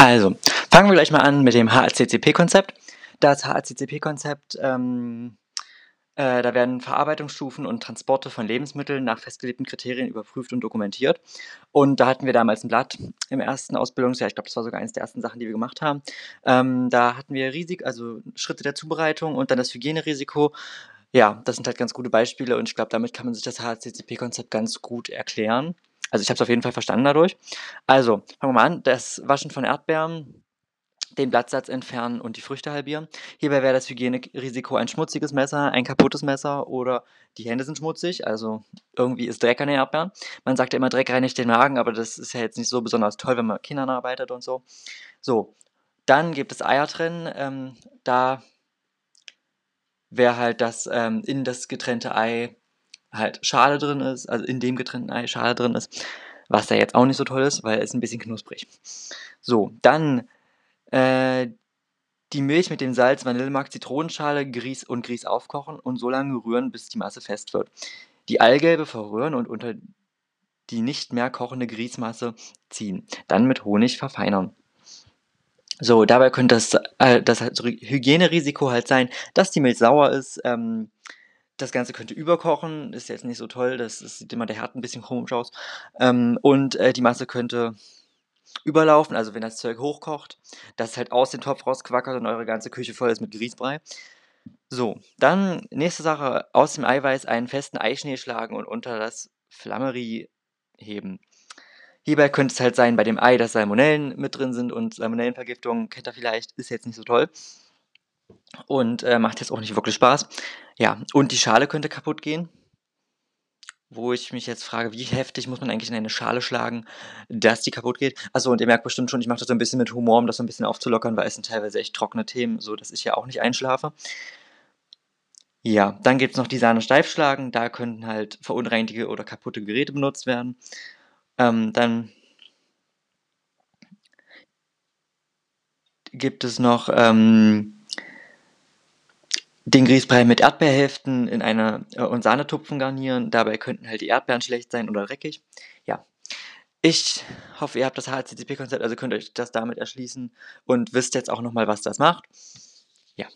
Also, fangen wir gleich mal an mit dem HACCP-Konzept. Das HACCP-Konzept, ähm, äh, da werden Verarbeitungsstufen und Transporte von Lebensmitteln nach festgelegten Kriterien überprüft und dokumentiert. Und da hatten wir damals ein Blatt im ersten Ausbildungsjahr. Ich glaube, das war sogar eines der ersten Sachen, die wir gemacht haben. Ähm, da hatten wir Risik, also Schritte der Zubereitung und dann das Hygienerisiko. Ja, das sind halt ganz gute Beispiele und ich glaube, damit kann man sich das HACCP-Konzept ganz gut erklären. Also ich habe es auf jeden Fall verstanden dadurch. Also, fangen wir mal an. Das Waschen von Erdbeeren, den Blattsatz entfernen und die Früchte halbieren. Hierbei wäre das Hygienerisiko ein schmutziges Messer, ein kaputtes Messer oder die Hände sind schmutzig, also irgendwie ist Dreck an den Erdbeeren. Man sagt ja immer, Dreck reinigt den Magen, aber das ist ja jetzt nicht so besonders toll, wenn man Kindern arbeitet und so. So, dann gibt es Eier drin. Ähm, da wäre halt das ähm, in das getrennte Ei halt Schale drin ist, also in dem getrennten Ei Schale drin ist, was da jetzt auch nicht so toll ist, weil es ein bisschen knusprig. So, dann äh, die Milch mit dem Salz, Vanillemark, Zitronenschale, Grieß und Grieß aufkochen und so lange rühren, bis die Masse fest wird. Die Eigelbe verrühren und unter die nicht mehr kochende Grießmasse ziehen. Dann mit Honig verfeinern. So, dabei könnte das, äh, das Hygienerisiko halt sein, dass die Milch sauer ist, ähm, das Ganze könnte überkochen, ist jetzt nicht so toll, das, das sieht immer der Herd ein bisschen komisch aus. Ähm, und äh, die Masse könnte überlaufen, also wenn das Zeug hochkocht, dass halt aus dem Topf rausquackert und eure ganze Küche voll ist mit Grießbrei. So, dann nächste Sache, aus dem Eiweiß einen festen Eischnee schlagen und unter das Flammerie heben. Hierbei könnte es halt sein bei dem Ei, dass Salmonellen mit drin sind und Salmonellenvergiftung, kennt ihr vielleicht, ist jetzt nicht so toll und äh, macht jetzt auch nicht wirklich Spaß. Ja, und die Schale könnte kaputt gehen. Wo ich mich jetzt frage, wie heftig muss man eigentlich in eine Schale schlagen, dass die kaputt geht? Achso, und ihr merkt bestimmt schon, ich mache das so ein bisschen mit Humor, um das so ein bisschen aufzulockern, weil es sind teilweise echt trockene Themen, so dass ich ja auch nicht einschlafe. Ja, dann gibt es noch die Sahne steif schlagen. Da könnten halt verunreinigte oder kaputte Geräte benutzt werden. Ähm, dann gibt es noch ähm, den Grießbrei mit Erdbeerhälften in einer äh, und Sahnetupfen garnieren. Dabei könnten halt die Erdbeeren schlecht sein oder dreckig. Ja. Ich hoffe, ihr habt das HCCP-Konzept, also könnt euch das damit erschließen und wisst jetzt auch nochmal, was das macht. Ja.